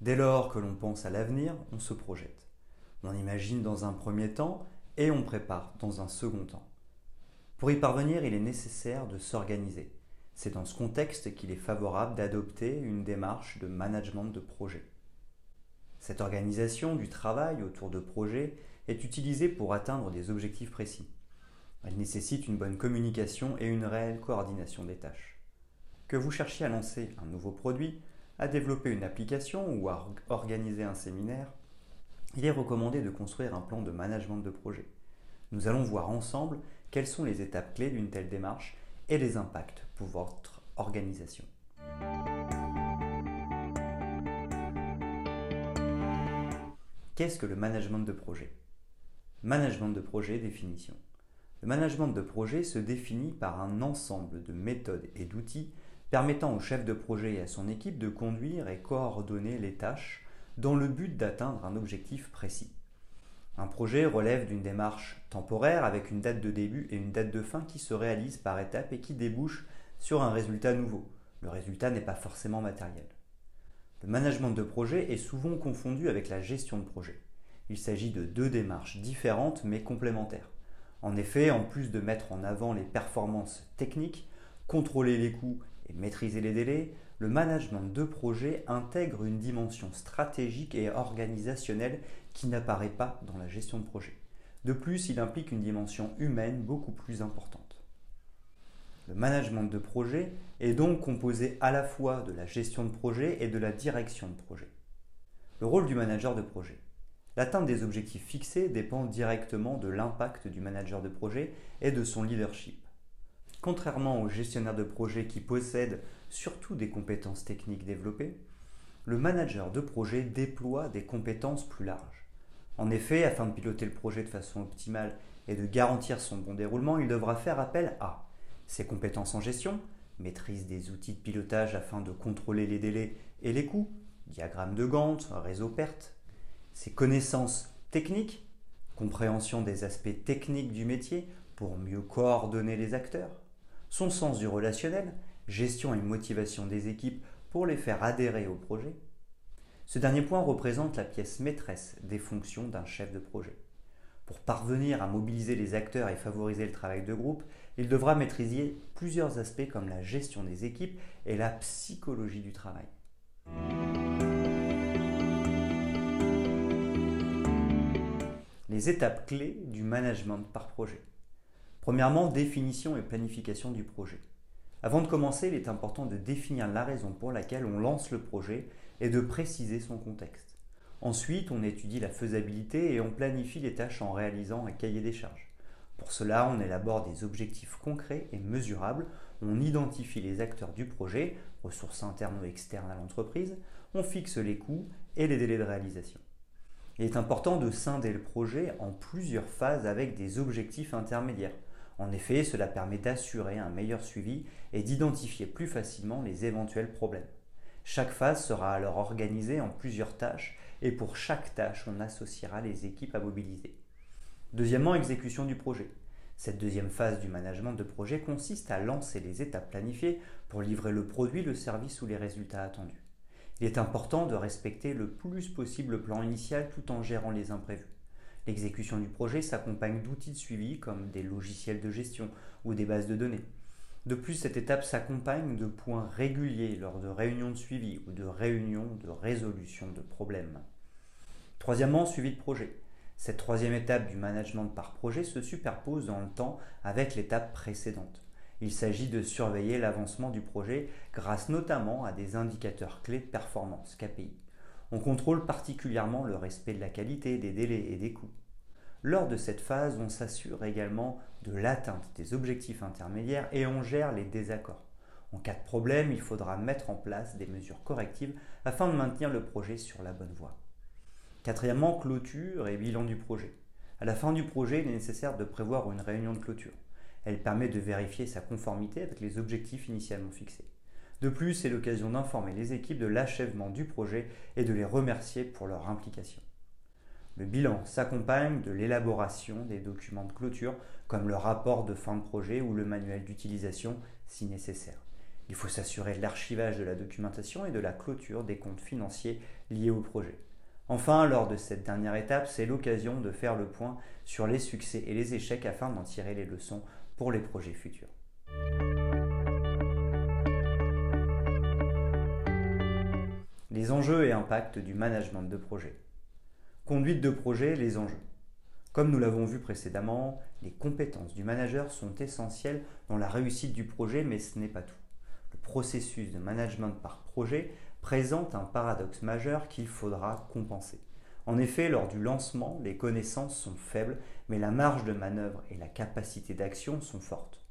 Dès lors que l'on pense à l'avenir, on se projette. On imagine dans un premier temps et on prépare dans un second temps. Pour y parvenir, il est nécessaire de s'organiser. C'est dans ce contexte qu'il est favorable d'adopter une démarche de management de projet. Cette organisation du travail autour de projets est utilisée pour atteindre des objectifs précis. Elle nécessite une bonne communication et une réelle coordination des tâches. Que vous cherchiez à lancer un nouveau produit, à développer une application ou à organiser un séminaire, il est recommandé de construire un plan de management de projet. Nous allons voir ensemble quelles sont les étapes clés d'une telle démarche et les impacts pour votre organisation. Qu'est-ce que le management de projet? Management de projet, définition. Le management de projet se définit par un ensemble de méthodes et d'outils permettant au chef de projet et à son équipe de conduire et coordonner les tâches dans le but d'atteindre un objectif précis. Un projet relève d'une démarche temporaire avec une date de début et une date de fin qui se réalise par étapes et qui débouche sur un résultat nouveau. Le résultat n'est pas forcément matériel. Le management de projet est souvent confondu avec la gestion de projet. Il s'agit de deux démarches différentes mais complémentaires. En effet, en plus de mettre en avant les performances techniques, contrôler les coûts maîtriser les délais, le management de projet intègre une dimension stratégique et organisationnelle qui n'apparaît pas dans la gestion de projet. De plus, il implique une dimension humaine beaucoup plus importante. Le management de projet est donc composé à la fois de la gestion de projet et de la direction de projet. Le rôle du manager de projet. L'atteinte des objectifs fixés dépend directement de l'impact du manager de projet et de son leadership. Contrairement aux gestionnaires de projet qui possèdent surtout des compétences techniques développées, le manager de projet déploie des compétences plus larges. En effet, afin de piloter le projet de façon optimale et de garantir son bon déroulement, il devra faire appel à ses compétences en gestion, maîtrise des outils de pilotage afin de contrôler les délais et les coûts, diagramme de Gantt, réseau perte, ses connaissances techniques, compréhension des aspects techniques du métier pour mieux coordonner les acteurs, son sens du relationnel, gestion et motivation des équipes pour les faire adhérer au projet. Ce dernier point représente la pièce maîtresse des fonctions d'un chef de projet. Pour parvenir à mobiliser les acteurs et favoriser le travail de groupe, il devra maîtriser plusieurs aspects comme la gestion des équipes et la psychologie du travail. Les étapes clés du management par projet. Premièrement, définition et planification du projet. Avant de commencer, il est important de définir la raison pour laquelle on lance le projet et de préciser son contexte. Ensuite, on étudie la faisabilité et on planifie les tâches en réalisant un cahier des charges. Pour cela, on élabore des objectifs concrets et mesurables, on identifie les acteurs du projet, ressources internes ou externes à l'entreprise, on fixe les coûts et les délais de réalisation. Il est important de scinder le projet en plusieurs phases avec des objectifs intermédiaires. En effet, cela permet d'assurer un meilleur suivi et d'identifier plus facilement les éventuels problèmes. Chaque phase sera alors organisée en plusieurs tâches et pour chaque tâche, on associera les équipes à mobiliser. Deuxièmement, exécution du projet. Cette deuxième phase du management de projet consiste à lancer les étapes planifiées pour livrer le produit, le service ou les résultats attendus. Il est important de respecter le plus possible le plan initial tout en gérant les imprévus. L'exécution du projet s'accompagne d'outils de suivi comme des logiciels de gestion ou des bases de données. De plus, cette étape s'accompagne de points réguliers lors de réunions de suivi ou de réunions de résolution de problèmes. Troisièmement, suivi de projet. Cette troisième étape du management par projet se superpose dans le temps avec l'étape précédente. Il s'agit de surveiller l'avancement du projet grâce notamment à des indicateurs clés de performance, KPI. On contrôle particulièrement le respect de la qualité, des délais et des coûts. Lors de cette phase, on s'assure également de l'atteinte des objectifs intermédiaires et on gère les désaccords. En cas de problème, il faudra mettre en place des mesures correctives afin de maintenir le projet sur la bonne voie. Quatrièmement, clôture et bilan du projet. À la fin du projet, il est nécessaire de prévoir une réunion de clôture. Elle permet de vérifier sa conformité avec les objectifs initialement fixés. De plus, c'est l'occasion d'informer les équipes de l'achèvement du projet et de les remercier pour leur implication. Le bilan s'accompagne de l'élaboration des documents de clôture, comme le rapport de fin de projet ou le manuel d'utilisation si nécessaire. Il faut s'assurer de l'archivage de la documentation et de la clôture des comptes financiers liés au projet. Enfin, lors de cette dernière étape, c'est l'occasion de faire le point sur les succès et les échecs afin d'en tirer les leçons pour les projets futurs. Les enjeux et impacts du management de projet. Conduite de projet, les enjeux. Comme nous l'avons vu précédemment, les compétences du manager sont essentielles dans la réussite du projet, mais ce n'est pas tout. Le processus de management par projet présente un paradoxe majeur qu'il faudra compenser. En effet, lors du lancement, les connaissances sont faibles, mais la marge de manœuvre et la capacité d'action sont fortes.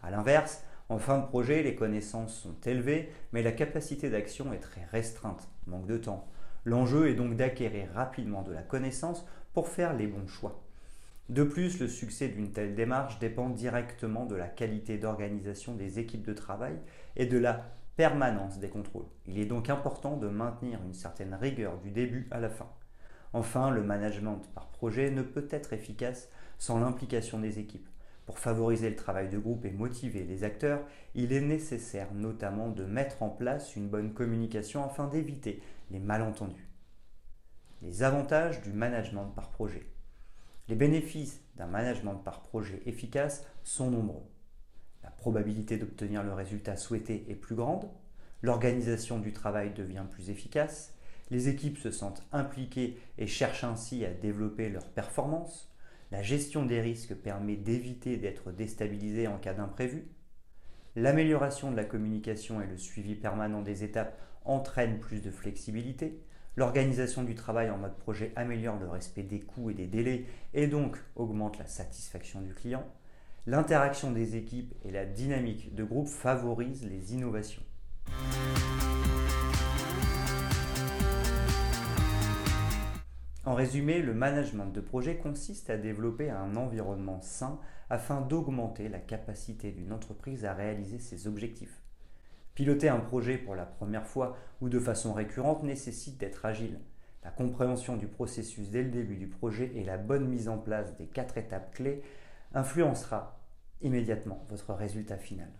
A l'inverse, en fin de projet, les connaissances sont élevées, mais la capacité d'action est très restreinte, manque de temps. L'enjeu est donc d'acquérir rapidement de la connaissance pour faire les bons choix. De plus, le succès d'une telle démarche dépend directement de la qualité d'organisation des équipes de travail et de la permanence des contrôles. Il est donc important de maintenir une certaine rigueur du début à la fin. Enfin, le management par projet ne peut être efficace sans l'implication des équipes. Pour favoriser le travail de groupe et motiver les acteurs, il est nécessaire notamment de mettre en place une bonne communication afin d'éviter les malentendus. Les avantages du management par projet. Les bénéfices d'un management par projet efficace sont nombreux. La probabilité d'obtenir le résultat souhaité est plus grande, l'organisation du travail devient plus efficace, les équipes se sentent impliquées et cherchent ainsi à développer leur performance, la gestion des risques permet d'éviter d'être déstabilisé en cas d'imprévu, l'amélioration de la communication et le suivi permanent des étapes entraînent plus de flexibilité, L'organisation du travail en mode projet améliore le respect des coûts et des délais et donc augmente la satisfaction du client. L'interaction des équipes et la dynamique de groupe favorisent les innovations. En résumé, le management de projet consiste à développer un environnement sain afin d'augmenter la capacité d'une entreprise à réaliser ses objectifs. Piloter un projet pour la première fois ou de façon récurrente nécessite d'être agile. La compréhension du processus dès le début du projet et la bonne mise en place des quatre étapes clés influencera immédiatement votre résultat final.